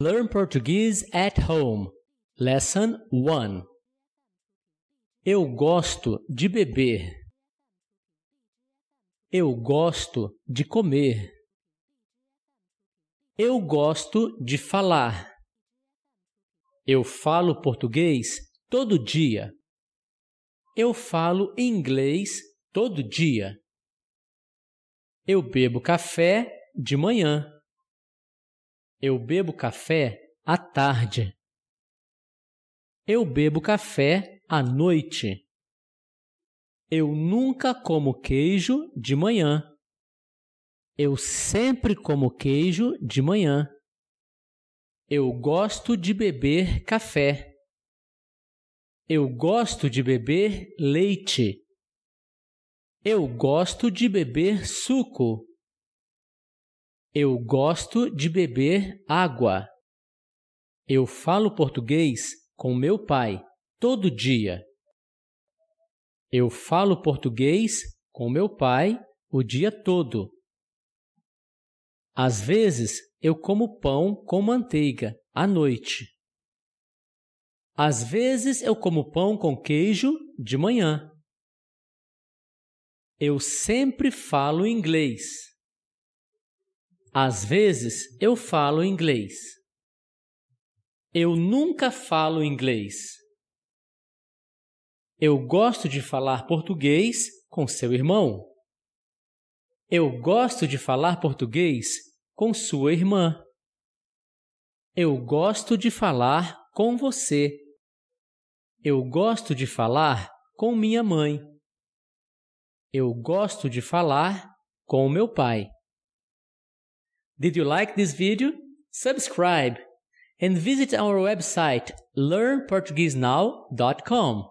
Learn Portuguese at Home. Lesson 1. Eu gosto de beber. Eu gosto de comer. Eu gosto de falar. Eu falo português todo dia. Eu falo inglês todo dia. Eu bebo café de manhã. Eu bebo café à tarde. Eu bebo café à noite. Eu nunca como queijo de manhã. Eu sempre como queijo de manhã. Eu gosto de beber café. Eu gosto de beber leite. Eu gosto de beber suco. Eu gosto de beber água. Eu falo português com meu pai todo dia. Eu falo português com meu pai o dia todo. Às vezes eu como pão com manteiga à noite. Às vezes eu como pão com queijo de manhã. Eu sempre falo inglês. Às vezes eu falo inglês. Eu nunca falo inglês. Eu gosto de falar português com seu irmão. Eu gosto de falar português com sua irmã. Eu gosto de falar com você. Eu gosto de falar com minha mãe. Eu gosto de falar com meu pai. Did you like this video? Subscribe and visit our website learnportuguesenow.com.